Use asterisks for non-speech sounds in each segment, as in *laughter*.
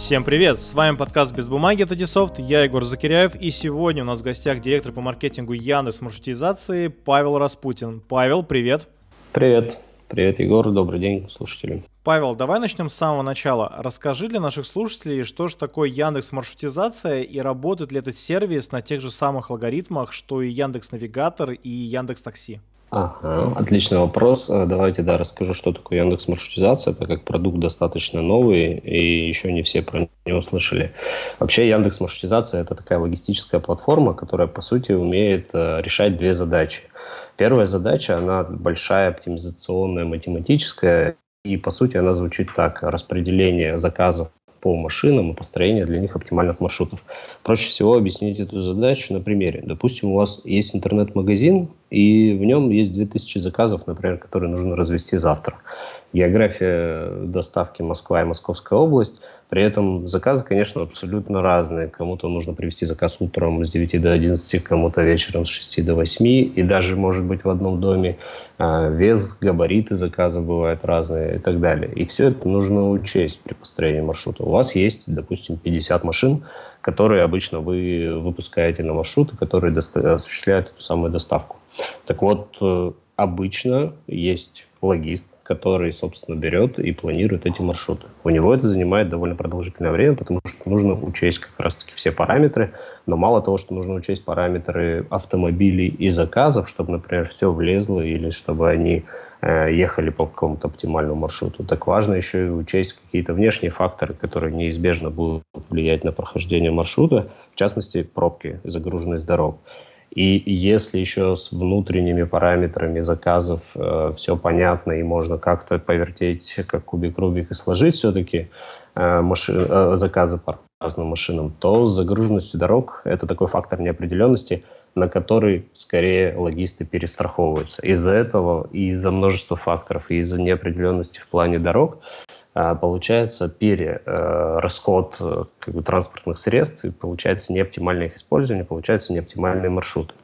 Всем привет! С вами подкаст «Без бумаги» от Adsoft, я Егор Закиряев, и сегодня у нас в гостях директор по маркетингу Яндекс маршрутизации Павел Распутин. Павел, привет! Привет! Привет, Егор, добрый день, слушатели. Павел, давай начнем с самого начала. Расскажи для наших слушателей, что же такое Яндекс маршрутизация и работает ли этот сервис на тех же самых алгоритмах, что и Яндекс Навигатор и Яндекс Такси. Ага, отличный вопрос. Э, давайте, да, расскажу, что такое Яндекс маршрутизация, так как продукт достаточно новый и еще не все про него слышали. Вообще Яндекс маршрутизация это такая логистическая платформа, которая по сути умеет э, решать две задачи. Первая задача, она большая, оптимизационная, математическая, и по сути она звучит так. Распределение заказов по машинам и построение для них оптимальных маршрутов. Проще всего объяснить эту задачу на примере. Допустим, у вас есть интернет-магазин, и в нем есть 2000 заказов, например, которые нужно развести завтра. География доставки Москва и Московская область – при этом заказы, конечно, абсолютно разные. Кому-то нужно привести заказ утром с 9 до 11, кому-то вечером с 6 до 8. И даже, может быть, в одном доме а, вес, габариты заказа бывают разные и так далее. И все это нужно учесть при построении маршрута. У вас есть, допустим, 50 машин, которые обычно вы выпускаете на маршруты, которые осуществляют эту самую доставку. Так вот, э, обычно есть логист, который, собственно, берет и планирует эти маршруты. У него это занимает довольно продолжительное время, потому что нужно учесть как раз-таки все параметры, но мало того, что нужно учесть параметры автомобилей и заказов, чтобы, например, все влезло или чтобы они э, ехали по какому-то оптимальному маршруту, так важно еще и учесть какие-то внешние факторы, которые неизбежно будут влиять на прохождение маршрута, в частности, пробки, загруженность дорог. И если еще с внутренними параметрами заказов э, все понятно и можно как-то повертеть, как кубик Рубик и сложить все-таки э, маши, э, заказы по разным машинам, то с загруженностью дорог это такой фактор неопределенности, на который скорее логисты перестраховываются. Из-за этого и из-за множества факторов, и из-за неопределенности в плане дорог получается перерасход э, как бы, транспортных средств, и получается неоптимальное их использование, получается неоптимальные маршруты.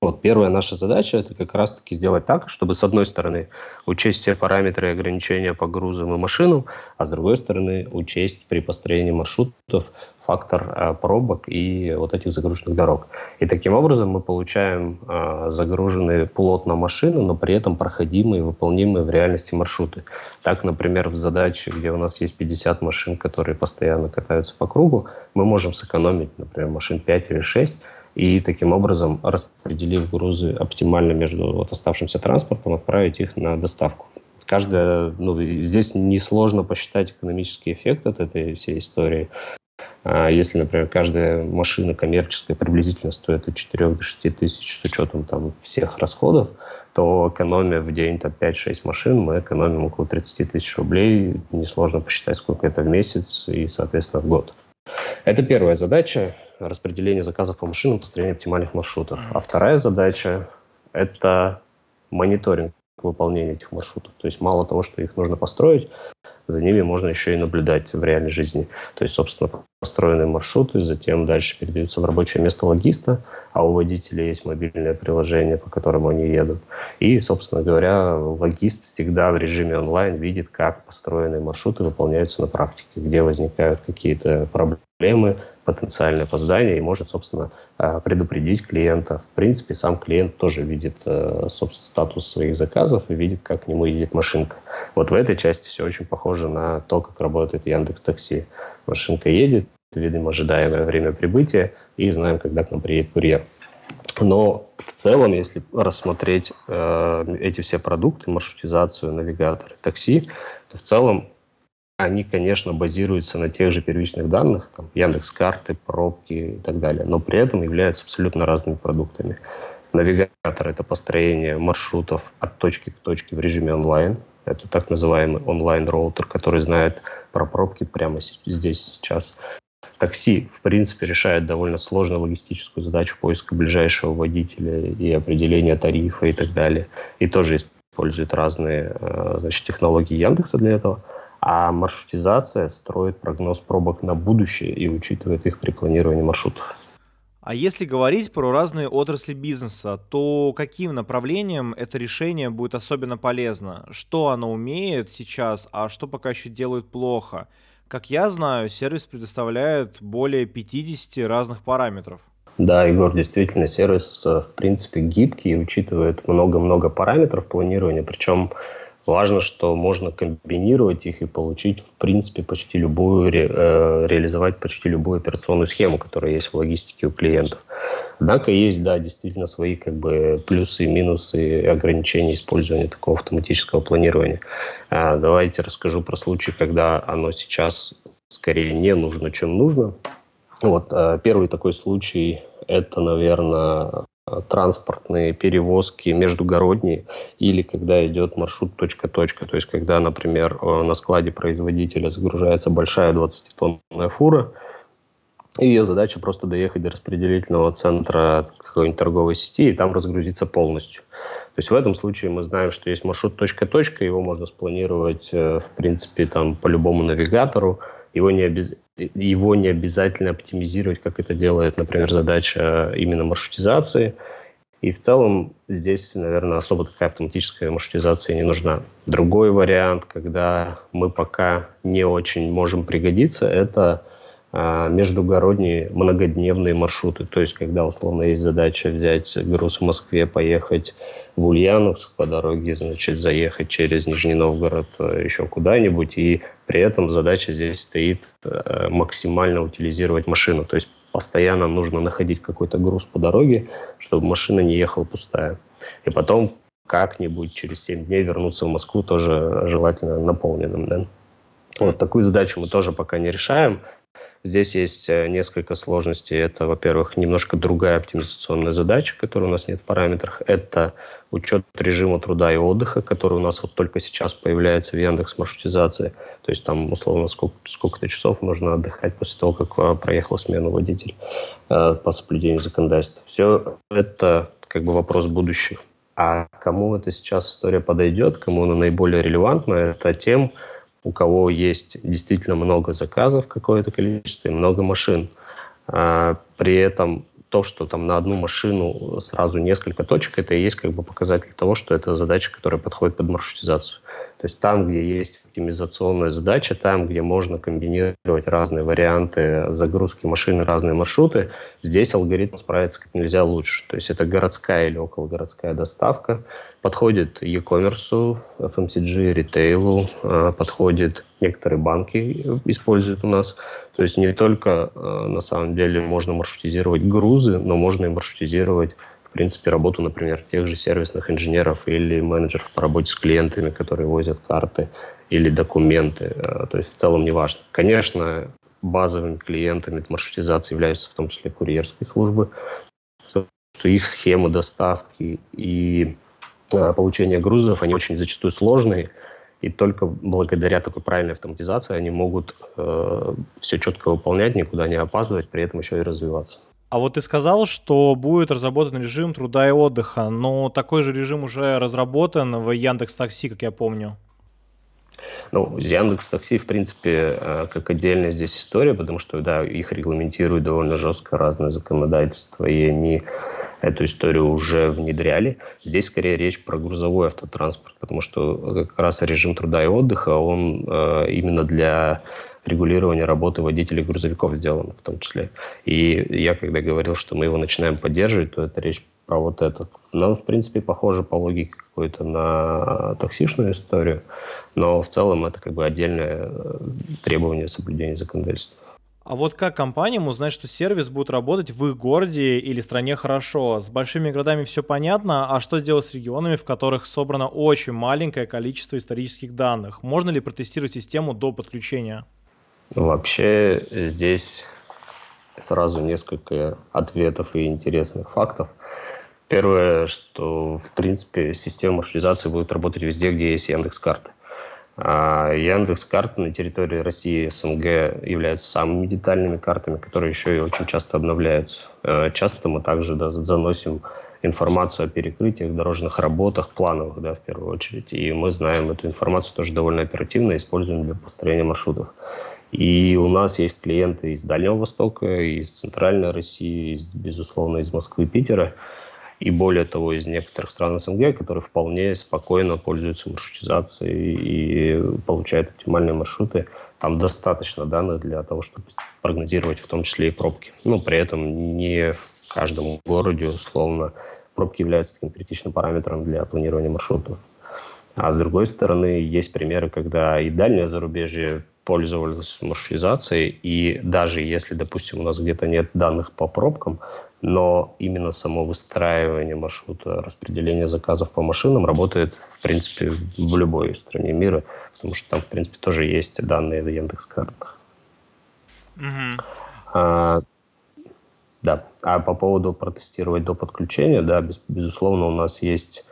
Вот, первая наша задача – это как раз-таки сделать так, чтобы, с одной стороны, учесть все параметры и ограничения по грузам и машинам, а с другой стороны, учесть при построении маршрутов фактор э, пробок и вот этих загруженных дорог. И таким образом мы получаем э, загруженные плотно машины, но при этом проходимые, выполнимые в реальности маршруты. Так, например, в задаче, где у нас есть 50 машин, которые постоянно катаются по кругу, мы можем сэкономить, например, машин 5 или 6, и таким образом, распределив грузы оптимально между вот оставшимся транспортом, отправить их на доставку. Каждая, ну, здесь несложно посчитать экономический эффект от этой всей истории. А если, например, каждая машина коммерческая приблизительно стоит от 4 до 6 тысяч с учетом там, всех расходов, то экономия в день там, 5-6 машин, мы экономим около 30 тысяч рублей. Несложно посчитать, сколько это в месяц и, соответственно, в год. Это первая задача – распределение заказов по машинам, построение оптимальных маршрутов. А вторая задача – это мониторинг выполнения этих маршрутов. То есть мало того, что их нужно построить, за ними можно еще и наблюдать в реальной жизни. То есть, собственно, построенные маршруты, затем дальше передаются в рабочее место логиста, а у водителя есть мобильное приложение, по которому они едут. И, собственно говоря, логист всегда в режиме онлайн видит, как построенные маршруты выполняются на практике, где возникают какие-то проблемы, потенциальное опоздание и может, собственно, э, предупредить клиента. В принципе, сам клиент тоже видит э, собственно, статус своих заказов и видит, как к нему едет машинка. Вот в этой части все очень похоже на то, как работает Яндекс Такси. Машинка едет, видим ожидаемое время прибытия и знаем, когда к нам приедет курьер. Но в целом, если рассмотреть э, эти все продукты, маршрутизацию, навигаторы, такси, то в целом они, конечно, базируются на тех же первичных данных, там, Яндекс карты, пробки и так далее, но при этом являются абсолютно разными продуктами. Навигатор – это построение маршрутов от точки к точке в режиме онлайн. Это так называемый онлайн-роутер, который знает про пробки прямо здесь сейчас. Такси, в принципе, решает довольно сложную логистическую задачу поиска ближайшего водителя и определения тарифа и так далее. И тоже использует разные э, значит, технологии Яндекса для этого – а маршрутизация строит прогноз пробок на будущее и учитывает их при планировании маршрутов. А если говорить про разные отрасли бизнеса, то каким направлением это решение будет особенно полезно? Что оно умеет сейчас, а что пока еще делает плохо? Как я знаю, сервис предоставляет более 50 разных параметров. Да, Егор, действительно, сервис, э, в принципе, гибкий и учитывает много-много параметров планирования, причем Важно, что можно комбинировать их и получить, в принципе, почти любую, ре, э, реализовать почти любую операционную схему, которая есть в логистике у клиентов. Однако есть, да, действительно свои как бы плюсы и минусы ограничения использования такого автоматического планирования. А, давайте расскажу про случай, когда оно сейчас скорее не нужно, чем нужно. Вот э, первый такой случай – это, наверное, транспортные перевозки междугородние или когда идет маршрут точка-точка. То есть, когда, например, э, на складе производителя загружается большая 20-тонная фура, и ее задача просто доехать до распределительного центра какой-нибудь торговой сети и там разгрузиться полностью. То есть в этом случае мы знаем, что есть маршрут точка-точка, его можно спланировать, э, в принципе, там по любому навигатору, его не, обез... его не обязательно оптимизировать, как это делает, например, задача именно маршрутизации. И в целом здесь, наверное, особо такая автоматическая маршрутизация не нужна. Другой вариант, когда мы пока не очень можем пригодиться, это междугородние многодневные маршруты. То есть, когда условно есть задача взять груз в Москве, поехать в Ульяновск по дороге, значит, заехать через Нижний Новгород э, еще куда-нибудь, и при этом задача здесь стоит э, максимально утилизировать машину. То есть постоянно нужно находить какой-то груз по дороге, чтобы машина не ехала пустая. И потом как-нибудь через 7 дней вернуться в Москву тоже желательно наполненным. Да? Вот такую задачу мы тоже пока не решаем. Здесь есть э, несколько сложностей. Это, во-первых, немножко другая оптимизационная задача, которая у нас нет в параметрах. Это учет режима труда и отдыха, который у нас вот только сейчас появляется в Яндекс маршрутизации. То есть там, условно, сколько, сколько-то часов нужно отдыхать после того, как э, проехал смену водитель э, по соблюдению законодательства. Все это как бы вопрос будущего. А кому эта сейчас история подойдет, кому она наиболее релевантна, это тем, у кого есть действительно много заказов, какое-то количество и много машин. А, при этом то, что там на одну машину сразу несколько точек, это и есть как бы показатель того, что это задача, которая подходит под маршрутизацию. То есть там, где есть оптимизационная задача, там, где можно комбинировать разные варианты загрузки машины, разные маршруты, здесь алгоритм справится как нельзя лучше. То есть это городская или окологородская доставка, подходит e-commerce, FMCG, ритейлу, а, подходит некоторые банки используют у нас. То есть не только а, на самом деле можно маршрутизировать грузы, но можно и маршрутизировать принципе, работу, например, тех же сервисных инженеров или менеджеров по работе с клиентами, которые возят карты или документы. Э, то есть в целом не важно. Конечно, базовыми клиентами маршрутизации являются в том числе курьерские службы, что их схемы доставки и э, получения грузов, они очень зачастую сложные, и только благодаря такой правильной автоматизации они могут э, все четко выполнять, никуда не опаздывать, при этом еще и развиваться. А вот ты сказал, что будет разработан режим труда и отдыха, но такой же режим уже разработан в Яндекс Такси, как я помню. Ну, Яндекс Такси, в принципе, э, как отдельная здесь история, потому что, да, их регламентирует довольно жестко разное законодательство, и они эту историю уже внедряли. Здесь скорее речь про грузовой автотранспорт, потому что как раз режим труда и отдыха, он э, именно для регулирования работы водителей грузовиков сделано в том числе. И я когда говорил, что мы его начинаем поддерживать, то это речь про вот это. Нам, в принципе, похоже по логике какой-то на таксишную историю, но в целом это как бы отдельное э, требование соблюдения законодательства. А вот как компаниям узнать, что сервис будет работать в их городе или стране хорошо? С большими городами все понятно, а что делать с регионами, в которых собрано очень маленькое количество исторических данных? Можно ли протестировать систему до подключения? Вообще здесь сразу несколько ответов и интересных фактов. Первое, что в принципе система маршрутизации будет работать везде, где есть Яндекс карты. А Яндекс карты на территории России СНГ являются самыми детальными картами, которые еще и очень часто обновляются. А часто мы также да, заносим информацию о перекрытиях, дорожных работах, плановых, да, в первую очередь. И мы знаем эту информацию тоже довольно оперативно, используем для построения маршрутов. И у нас есть клиенты из Дальнего Востока, из Центральной России, из, безусловно, из Москвы, Питера, и более того, из некоторых стран СНГ, которые вполне спокойно пользуются маршрутизацией и получают оптимальные маршруты там достаточно данных для того, чтобы прогнозировать в том числе и пробки. Ну, при этом не в каждом городе, условно, пробки являются таким критичным параметром для планирования маршрутов. А с другой стороны, есть примеры, когда и дальнее зарубежье пользовались маршрутизацией, и даже если, допустим, у нас где-то нет данных по пробкам, но именно само выстраивание маршрута, распределение заказов по машинам работает, в принципе, в любой стране мира, потому что там, в принципе, тоже есть данные в Яндекс.Картах. Mm-hmm. А, да, а по поводу протестировать до подключения, да, без, безусловно, у нас есть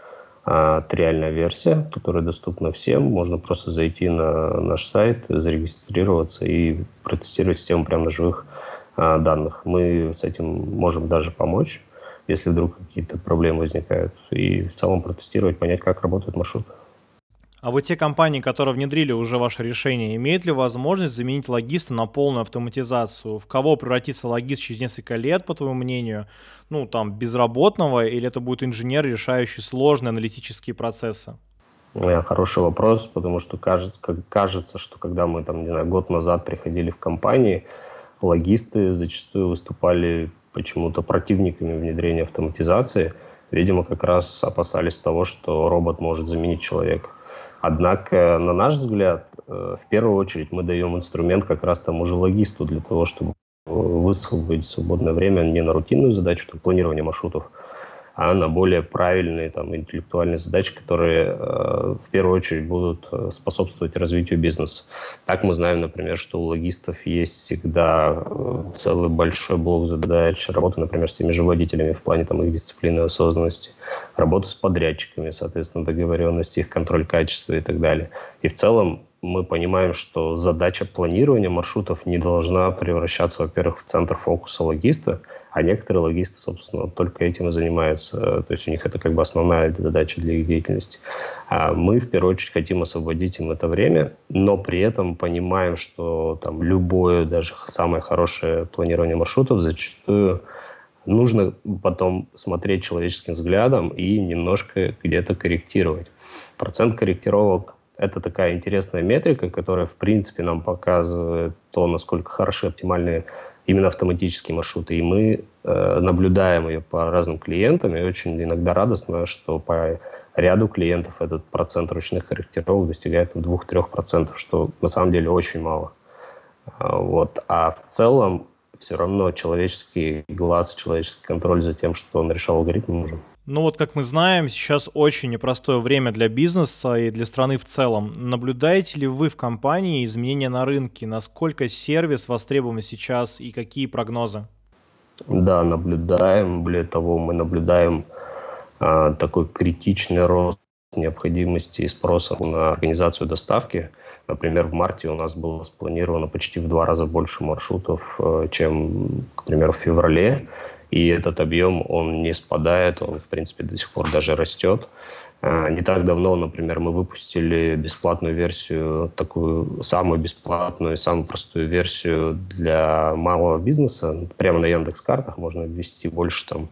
триальная версия, которая доступна всем. Можно просто зайти на наш сайт, зарегистрироваться и протестировать систему прямо на живых а, данных. Мы с этим можем даже помочь, если вдруг какие-то проблемы возникают, и в целом протестировать, понять, как работает маршрут. А вот те компании, которые внедрили уже ваше решение, имеют ли возможность заменить логиста на полную автоматизацию? В кого превратится логист через несколько лет, по твоему мнению? Ну, там, безработного, или это будет инженер, решающий сложные аналитические процессы? Хороший вопрос, потому что кажется, кажется, что когда мы там, не знаю, год назад приходили в компании, логисты зачастую выступали почему-то противниками внедрения автоматизации. Видимо, как раз опасались того, что робот может заменить человека. Однако, на наш взгляд, э, в первую очередь мы даем инструмент как раз тому же логисту для того, чтобы высвободить свободное время не на рутинную задачу, там, планирование маршрутов, а на более правильные там, интеллектуальные задачи, которые э, в первую очередь будут э, способствовать развитию бизнеса. Так мы знаем, например, что у логистов есть всегда э, целый большой блок задач, работа, например, с теми же водителями в плане там, их дисциплины осознанности, работа с подрядчиками, соответственно, договоренности, их контроль качества и так далее. И в целом мы понимаем, что задача планирования маршрутов не должна превращаться, во-первых, в центр фокуса логиста, а некоторые логисты, собственно, только этим и занимаются. То есть у них это как бы основная задача для их деятельности. А мы, в первую очередь, хотим освободить им это время, но при этом понимаем, что там любое, даже самое хорошее планирование маршрутов зачастую нужно потом смотреть человеческим взглядом и немножко где-то корректировать. Процент корректировок – это такая интересная метрика, которая, в принципе, нам показывает то, насколько хороши оптимальные именно автоматические маршруты. И мы э, наблюдаем ее по разным клиентам, и очень иногда радостно, что по ряду клиентов этот процент ручных корректировок достигает 2-3%, что на самом деле очень мало. А, вот. А в целом все равно человеческий глаз, человеческий контроль за тем, что он решал алгоритм нужен. Ну вот, как мы знаем, сейчас очень непростое время для бизнеса и для страны в целом. Наблюдаете ли вы в компании изменения на рынке? Насколько сервис востребован сейчас и какие прогнозы? Да, наблюдаем. Более того, мы наблюдаем а, такой критичный рост необходимости и спроса на организацию доставки. Например, в марте у нас было спланировано почти в два раза больше маршрутов, э, чем, к примеру, в феврале и этот объем, он не спадает, он, в принципе, до сих пор даже растет. А, не так давно, например, мы выпустили бесплатную версию, такую самую бесплатную, самую простую версию для малого бизнеса. Прямо на Яндекс картах можно ввести больше там,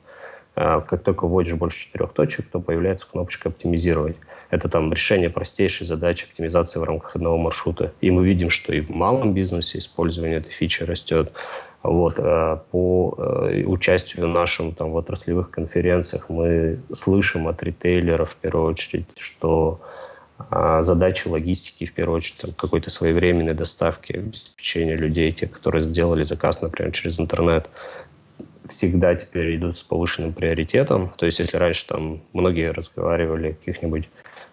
а, как только вводишь больше четырех точек, то появляется кнопочка «Оптимизировать». Это там решение простейшей задачи оптимизации в рамках одного маршрута. И мы видим, что и в малом бизнесе использование этой фичи растет. Вот, э, по э, участию нашим там, в отраслевых конференциях мы слышим от ритейлеров в первую очередь, что а, задачи логистики, в первую очередь, там, какой-то своевременной доставки, обеспечения людей, те, которые сделали заказ, например, через интернет, всегда теперь идут с повышенным приоритетом. То есть, если раньше там многие разговаривали о каких-нибудь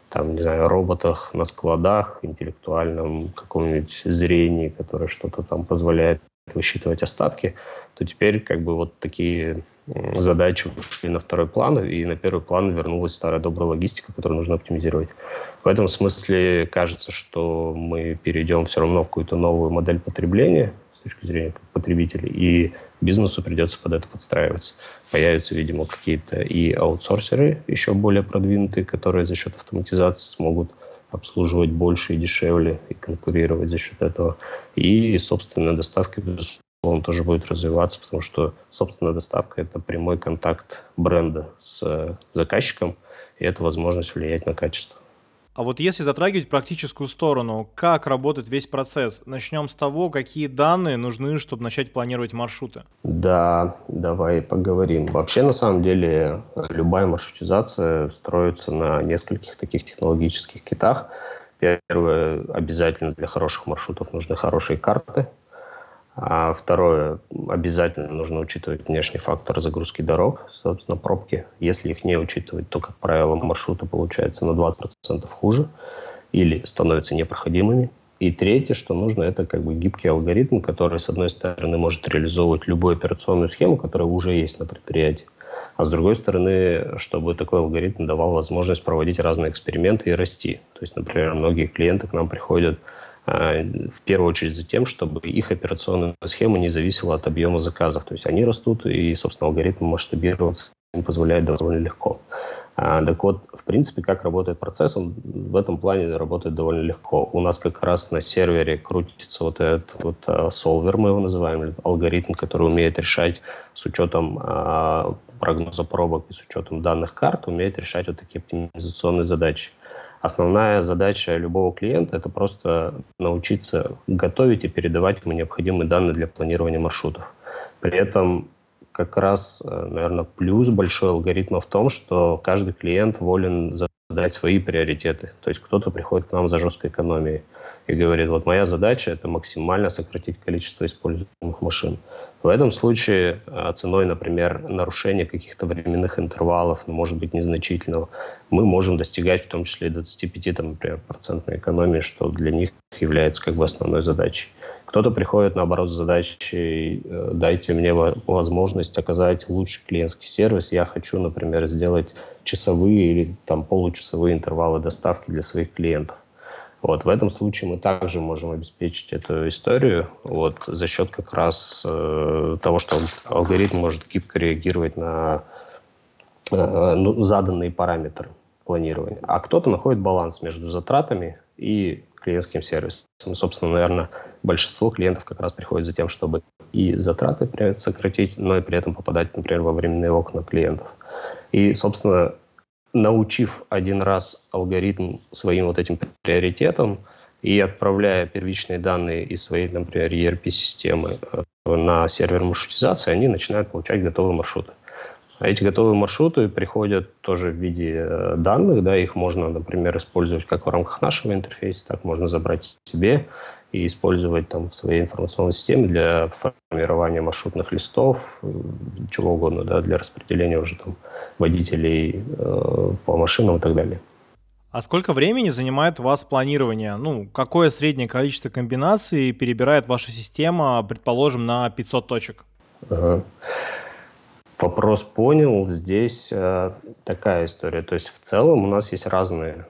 там, не знаю, роботах на складах, интеллектуальном каком-нибудь зрении, которое что-то там позволяет высчитывать остатки, то теперь как бы вот такие задачи ушли на второй план, и на первый план вернулась старая добрая логистика, которую нужно оптимизировать. В этом смысле кажется, что мы перейдем все равно в какую-то новую модель потребления с точки зрения потребителей, и бизнесу придется под это подстраиваться. Появятся, видимо, какие-то и аутсорсеры еще более продвинутые, которые за счет автоматизации смогут обслуживать больше и дешевле и конкурировать за счет этого. И собственная доставка, безусловно, тоже будет развиваться, потому что собственная доставка – это прямой контакт бренда с заказчиком, и это возможность влиять на качество. А вот если затрагивать практическую сторону, как работает весь процесс? Начнем с того, какие данные нужны, чтобы начать планировать маршруты. Да, давай поговорим. Вообще, на самом деле, любая маршрутизация строится на нескольких таких технологических китах. Первое, обязательно для хороших маршрутов нужны хорошие карты. А второе, обязательно нужно учитывать внешний фактор загрузки дорог, собственно, пробки. Если их не учитывать, то, как правило, маршруты получаются на 20% хуже или становятся непроходимыми. И третье, что нужно, это как бы гибкий алгоритм, который, с одной стороны, может реализовывать любую операционную схему, которая уже есть на предприятии, а с другой стороны, чтобы такой алгоритм давал возможность проводить разные эксперименты и расти. То есть, например, многие клиенты к нам приходят в первую очередь за тем, чтобы их операционная схема не зависела от объема заказов. То есть они растут, и, собственно, алгоритм масштабироваться им позволяет довольно легко. А, так вот, в принципе, как работает процесс, он в этом плане работает довольно легко. У нас как раз на сервере крутится вот этот вот а, солвер, мы его называем, алгоритм, который умеет решать с учетом а, прогноза пробок и с учетом данных карт, умеет решать вот такие оптимизационные задачи. Основная задача любого клиента – это просто научиться готовить и передавать ему необходимые данные для планирования маршрутов. При этом как раз, э, наверное, плюс большой алгоритма в том, что каждый клиент волен задать свои приоритеты. То есть кто-то приходит к нам за жесткой экономией и говорит, вот моя задача – это максимально сократить количество используемых машин. В этом случае а, ценой, например, нарушения каких-то временных интервалов, ну, может быть, незначительного, мы можем достигать в том числе и 25, там, например, процентной экономии, что для них является как бы основной задачей. Кто-то приходит, наоборот, с задачей э, «дайте мне возможность оказать лучший клиентский сервис, я хочу, например, сделать часовые или там получасовые интервалы доставки для своих клиентов». Вот, в этом случае мы также можем обеспечить эту историю вот, за счет как раз э, того, что алгоритм может гибко реагировать на э, ну, заданные параметры планирования. А кто-то находит баланс между затратами и клиентским сервисом. Собственно, наверное, большинство клиентов как раз приходит за тем, чтобы и затраты сократить, но и при этом попадать, например, во временные окна клиентов. И, собственно, научив один раз алгоритм своим вот этим приоритетам и отправляя первичные данные из своей, например, ERP-системы э, на сервер маршрутизации, они начинают получать готовые маршруты. А эти готовые маршруты приходят тоже в виде э, данных, да, их можно, например, использовать как в рамках нашего интерфейса, так можно забрать себе и использовать там в своей информационной системе для формирования маршрутных листов, чего угодно, да, для распределения уже там водителей э, по машинам и так далее. А сколько времени занимает у вас планирование? Ну, какое среднее количество комбинаций перебирает ваша система, предположим, на 500 точек? Ага. Вопрос понял. Здесь э, такая история. То есть в целом у нас есть разные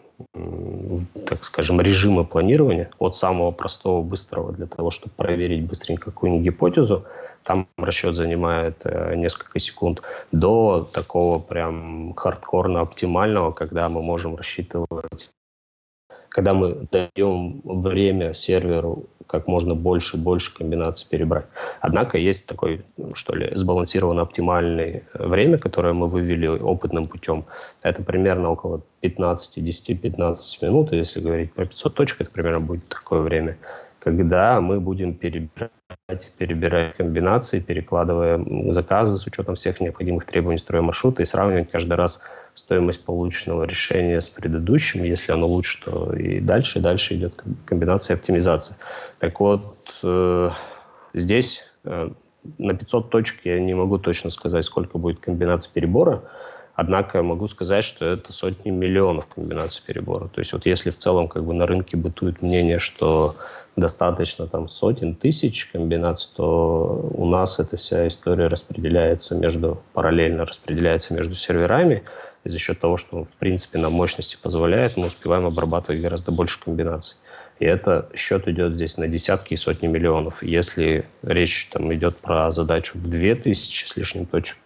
так скажем, режимы планирования, от самого простого, быстрого, для того, чтобы проверить быстренько какую-нибудь гипотезу, там расчет занимает э, несколько секунд, до такого прям хардкорно оптимального, когда мы можем рассчитывать когда мы даем время серверу как можно больше и больше комбинаций перебрать. Однако есть такой, что ли, сбалансированно оптимальное время, которое мы вывели опытным путем. Это примерно около 15, 10-15 минут. Если говорить про 500 точек, это примерно будет такое время, когда мы будем перебирать, перебирать комбинации, перекладывая заказы с учетом всех необходимых требований строя маршрута и сравнивать каждый раз стоимость полученного решения с предыдущим. Если оно лучше, то и дальше, и дальше идет комбинация оптимизации. Так вот, э, здесь э, на 500 точек я не могу точно сказать, сколько будет комбинаций перебора, однако могу сказать, что это сотни миллионов комбинаций перебора. То есть вот если в целом как бы на рынке бытует мнение, что достаточно там сотен тысяч комбинаций, то у нас эта вся история распределяется между, параллельно распределяется между серверами, и за счет того, что, в принципе, нам мощности позволяет, мы успеваем обрабатывать гораздо больше комбинаций. И это счет идет здесь на десятки и сотни миллионов. Если речь там идет про задачу в 2000 с лишним точек,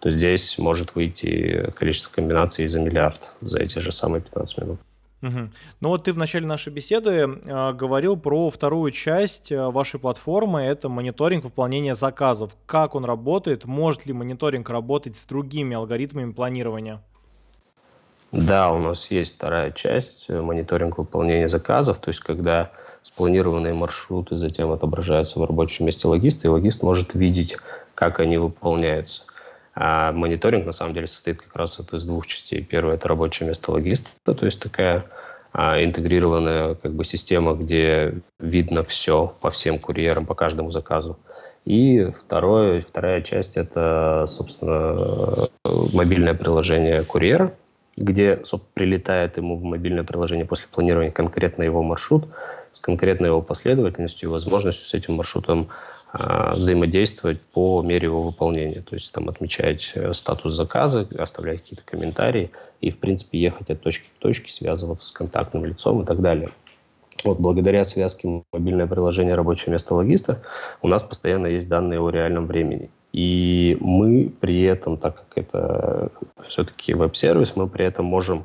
то здесь может выйти количество комбинаций за миллиард за эти же самые 15 минут. Угу. Ну вот ты в начале нашей беседы э, говорил про вторую часть э, вашей платформы, это мониторинг выполнения заказов. Как он работает? Может ли мониторинг работать с другими алгоритмами планирования? Да, у нас есть вторая часть, э, мониторинг выполнения заказов, то есть когда спланированные маршруты затем отображаются в рабочем месте логиста, и логист может видеть, как они выполняются. А мониторинг на самом деле состоит как раз из двух частей. Первое – это рабочее место логиста, то есть такая а, интегрированная как бы, система, где видно все по всем курьерам, по каждому заказу. И второе, вторая часть – это, собственно, мобильное приложение курьера, где прилетает ему в мобильное приложение после планирования конкретно его маршрут с конкретной его последовательностью и возможностью с этим маршрутом э, взаимодействовать по мере его выполнения. То есть там отмечать э, статус заказа, оставлять какие-то комментарии и, в принципе, ехать от точки к точке, связываться с контактным лицом и так далее. Вот благодаря связке мобильное приложение «Рабочее место логиста» у нас постоянно есть данные о реальном времени. И мы при этом, так как это все-таки веб-сервис, мы при этом можем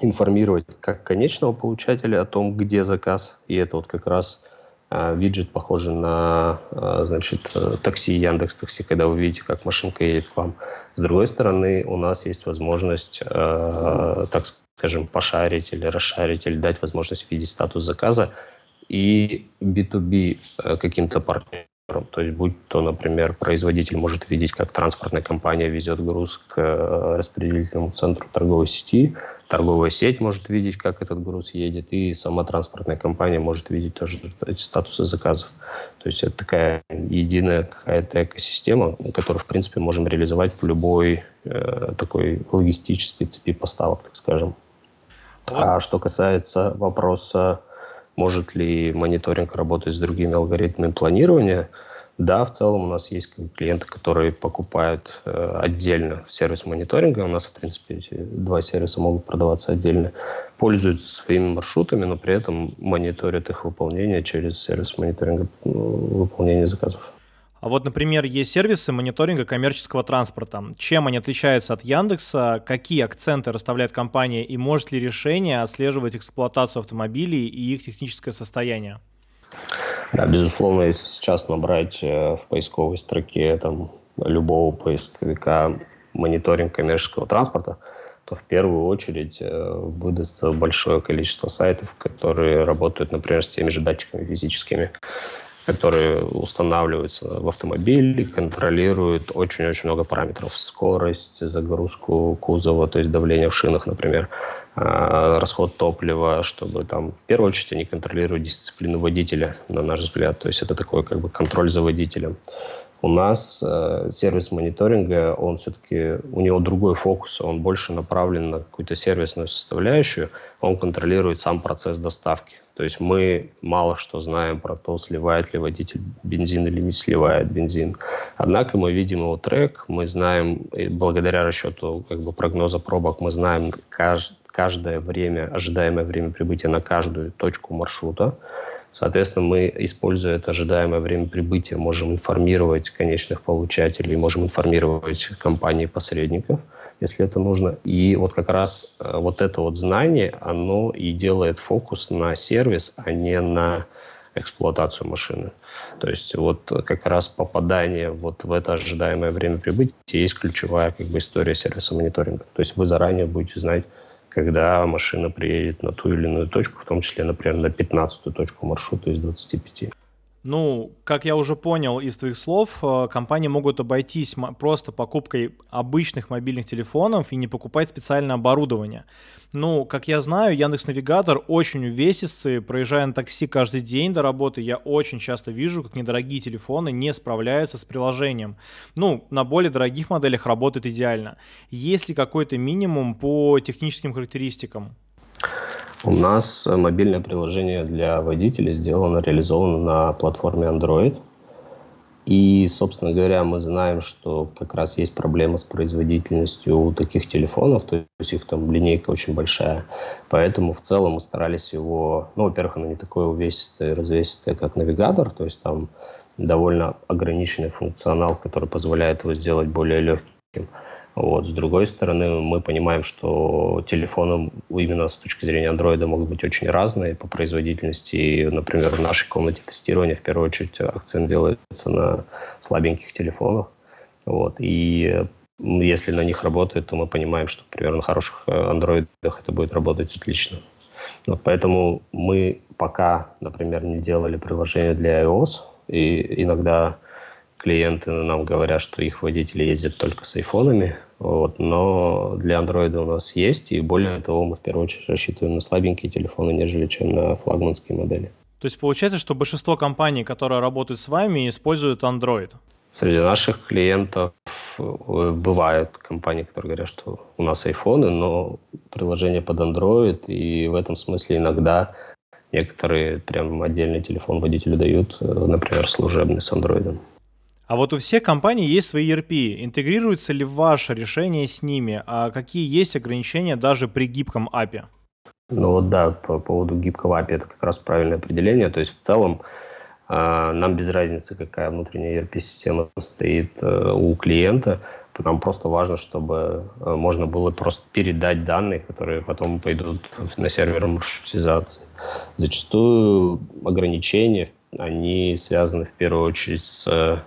информировать как конечного получателя о том, где заказ. И это вот как раз а, виджет похожий на, а, значит, такси Яндекс Такси, когда вы видите, как машинка едет к вам. С другой стороны, у нас есть возможность, а, так скажем, пошарить или расшарить, или дать возможность видеть статус заказа и B2B э, каким-то партнерам. То есть, будь то, например, производитель может видеть, как транспортная компания везет груз к э, распределительному центру торговой сети, торговая сеть может видеть, как этот груз едет, и сама транспортная компания может видеть тоже эти статусы заказов. То есть это такая единая какая-то экосистема, которую, в принципе, можем реализовать в любой э, такой логистической цепи поставок, так скажем. А что касается вопроса, может ли мониторинг работать с другими алгоритмами планирования – да, в целом у нас есть клиенты, которые покупают э, отдельно сервис мониторинга. У нас, в принципе, эти два сервиса могут продаваться отдельно. Пользуются своими маршрутами, но при этом мониторят их выполнение через сервис мониторинга ну, выполнения заказов. А вот, например, есть сервисы мониторинга коммерческого транспорта. Чем они отличаются от Яндекса? Какие акценты расставляет компания? И может ли решение отслеживать эксплуатацию автомобилей и их техническое состояние? Да, безусловно, если сейчас набрать э, в поисковой строке там, любого поисковика мониторинг коммерческого транспорта, то в первую очередь э, выдастся большое количество сайтов, которые работают, например, с теми же датчиками физическими, которые устанавливаются в автомобиле, контролируют очень-очень много параметров. Скорость, загрузку кузова, то есть давление в шинах, например. Э, расход топлива, чтобы там в первую очередь они контролируют дисциплину водителя, на наш взгляд. То есть это такой как бы контроль за водителем. У нас э, сервис мониторинга, он все-таки, у него другой фокус, он больше направлен на какую-то сервисную составляющую, он контролирует сам процесс доставки. То есть мы мало что знаем про то, сливает ли водитель бензин или не сливает бензин. Однако мы видим его трек, мы знаем, благодаря расчету как бы, прогноза пробок, мы знаем каждый каждое время, ожидаемое время прибытия на каждую точку маршрута. Соответственно, мы, используя это ожидаемое время прибытия, можем информировать конечных получателей, можем информировать компании-посредников, если это нужно. И вот как раз э, вот это вот знание, оно и делает фокус на сервис, а не на эксплуатацию машины. То есть вот как раз попадание вот в это ожидаемое время прибытия есть ключевая как бы история сервиса мониторинга. То есть вы заранее будете знать, когда машина приедет на ту или иную точку, в том числе, например, на 15-ю точку маршрута из 25. Ну, как я уже понял из твоих слов, э, компании могут обойтись просто покупкой обычных мобильных телефонов и не покупать специальное оборудование. Ну, как я знаю, Яндекс Навигатор очень увесистый. Проезжая на такси каждый день до работы, я очень часто вижу, как недорогие телефоны не справляются с приложением. Ну, на более дорогих моделях работает идеально. Есть ли какой-то минимум по техническим характеристикам? У нас э, мобильное приложение для водителей сделано, реализовано на платформе Android. И, собственно говоря, мы знаем, что как раз есть проблема с производительностью у таких телефонов, то есть их там линейка очень большая. Поэтому в целом мы старались его, ну, во-первых, оно не такое увесистое, развесистое, как навигатор, то есть там довольно ограниченный функционал, который позволяет его сделать более легким. Вот. С другой стороны, мы понимаем, что телефоны именно с точки зрения андроида могут быть очень разные по производительности. И, например, в нашей комнате тестирования в первую очередь акцент делается на слабеньких телефонах. Вот. И если на них работает, то мы понимаем, что, например, на хороших э, андроидах это будет работать отлично. Вот поэтому мы пока, например, не делали приложение для iOS, и иногда клиенты нам говорят, что их водители ездят только с айфонами, вот, но для андроида у нас есть, и более того, мы в первую очередь рассчитываем на слабенькие телефоны, нежели чем на флагманские модели. То есть получается, что большинство компаний, которые работают с вами, используют Android? Среди наших клиентов э, бывают компании, которые говорят, что у нас айфоны, но приложение под Android, и в этом смысле иногда некоторые прям отдельный телефон водителю дают, э, например, служебный с Android. А вот у всех компаний есть свои ERP. Интегрируется ли ваше решение с ними? А какие есть ограничения даже при гибком API? Ну вот да, по поводу гибкого API это как раз правильное определение. То есть в целом э, нам без разницы, какая внутренняя ERP-система стоит э, у клиента. Нам просто важно, чтобы э, можно было просто передать данные, которые потом пойдут на сервер маршрутизации. Зачастую ограничения, они связаны в первую очередь с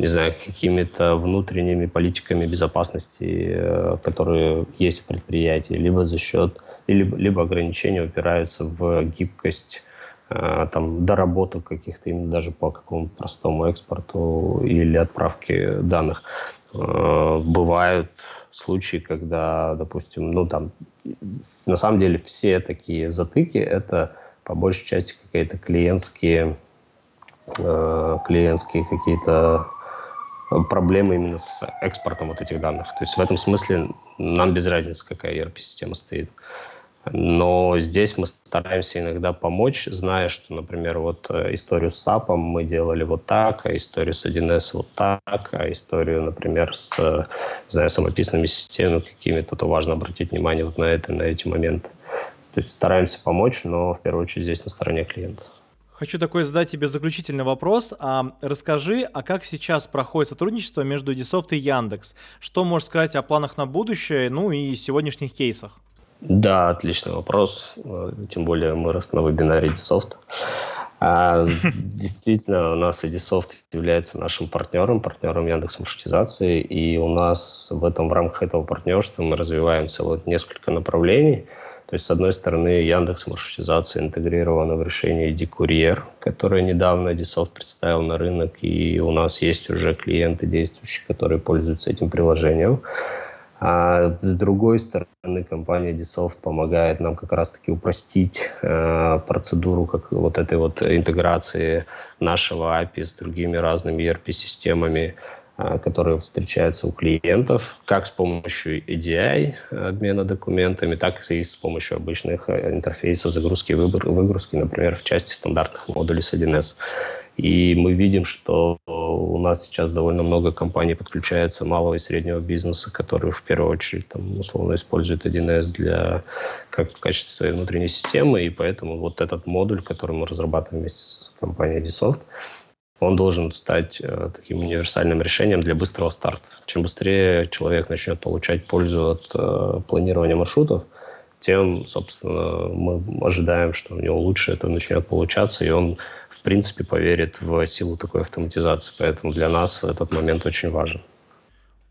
не знаю, какими-то внутренними политиками безопасности, которые есть в предприятии, либо за счет либо, либо ограничения упираются в гибкость э, там, доработок каких-то именно даже по какому-то простому экспорту или отправке данных. Э, бывают случаи, когда, допустим, ну там, на самом деле все такие затыки, это по большей части какие-то клиентские, э, клиентские какие-то проблемы именно с экспортом вот этих данных. То есть в этом смысле нам без разницы, какая ERP-система стоит. Но здесь мы стараемся иногда помочь, зная, что, например, вот э, историю с SAP мы делали вот так, а историю с 1С вот так, а историю, например, с, не знаю, самописными системами какими-то, то важно обратить внимание вот на это, на эти моменты. То есть стараемся помочь, но в первую очередь здесь на стороне клиента. Хочу такой задать тебе заключительный вопрос. А, расскажи, а как сейчас проходит сотрудничество между Edisoft и Яндекс? Что можешь сказать о планах на будущее, ну и сегодняшних кейсах? Да, отличный вопрос. Тем более мы раз на вебинаре Edisoft. А, *laughs* действительно, у нас Edisoft является нашим партнером, партнером Яндекс маршрутизации, и у нас в этом в рамках этого партнерства мы развиваем целых несколько направлений. То есть, с одной стороны, Яндекс маршрутизация интегрирована в решение ID-курьер, которое недавно Edisoft представил на рынок, и у нас есть уже клиенты действующие, которые пользуются этим приложением. А с другой стороны, компания Disoft помогает нам как раз-таки упростить э, процедуру как вот этой вот интеграции нашего API с другими разными ERP-системами, которые встречаются у клиентов, как с помощью EDI, обмена документами, так и с помощью обычных э, интерфейсов загрузки и выгрузки, например, в части стандартных модулей с 1С. И мы видим, что у нас сейчас довольно много компаний подключается малого и среднего бизнеса, которые в первую очередь там, условно используют 1С для как в качестве своей внутренней системы, и поэтому вот этот модуль, который мы разрабатываем вместе с компанией Disoft, он должен стать э, таким универсальным решением для быстрого старта. Чем быстрее человек начнет получать пользу от э, планирования маршрутов, тем, собственно, мы ожидаем, что у него лучше это начнет получаться, и он, в принципе, поверит в силу такой автоматизации. Поэтому для нас этот момент очень важен.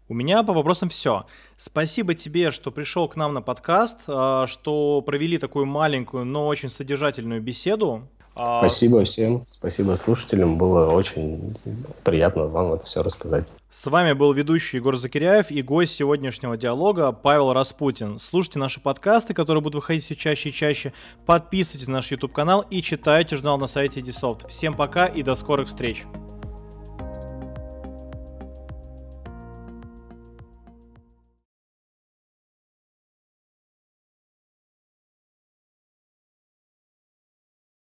У меня по вопросам все. Спасибо тебе, что пришел к нам на подкаст, а, что провели такую маленькую, но очень содержательную беседу. А, спасибо всем, спасибо слушателям. Было очень приятно вам это все рассказать. С вами был ведущий Егор Закиряев и гость сегодняшнего диалога Павел Распутин. Слушайте наши подкасты, которые будут выходить все чаще и чаще. Подписывайтесь на наш YouTube канал и читайте журнал на сайте Edisoft. Всем пока и до скорых встреч.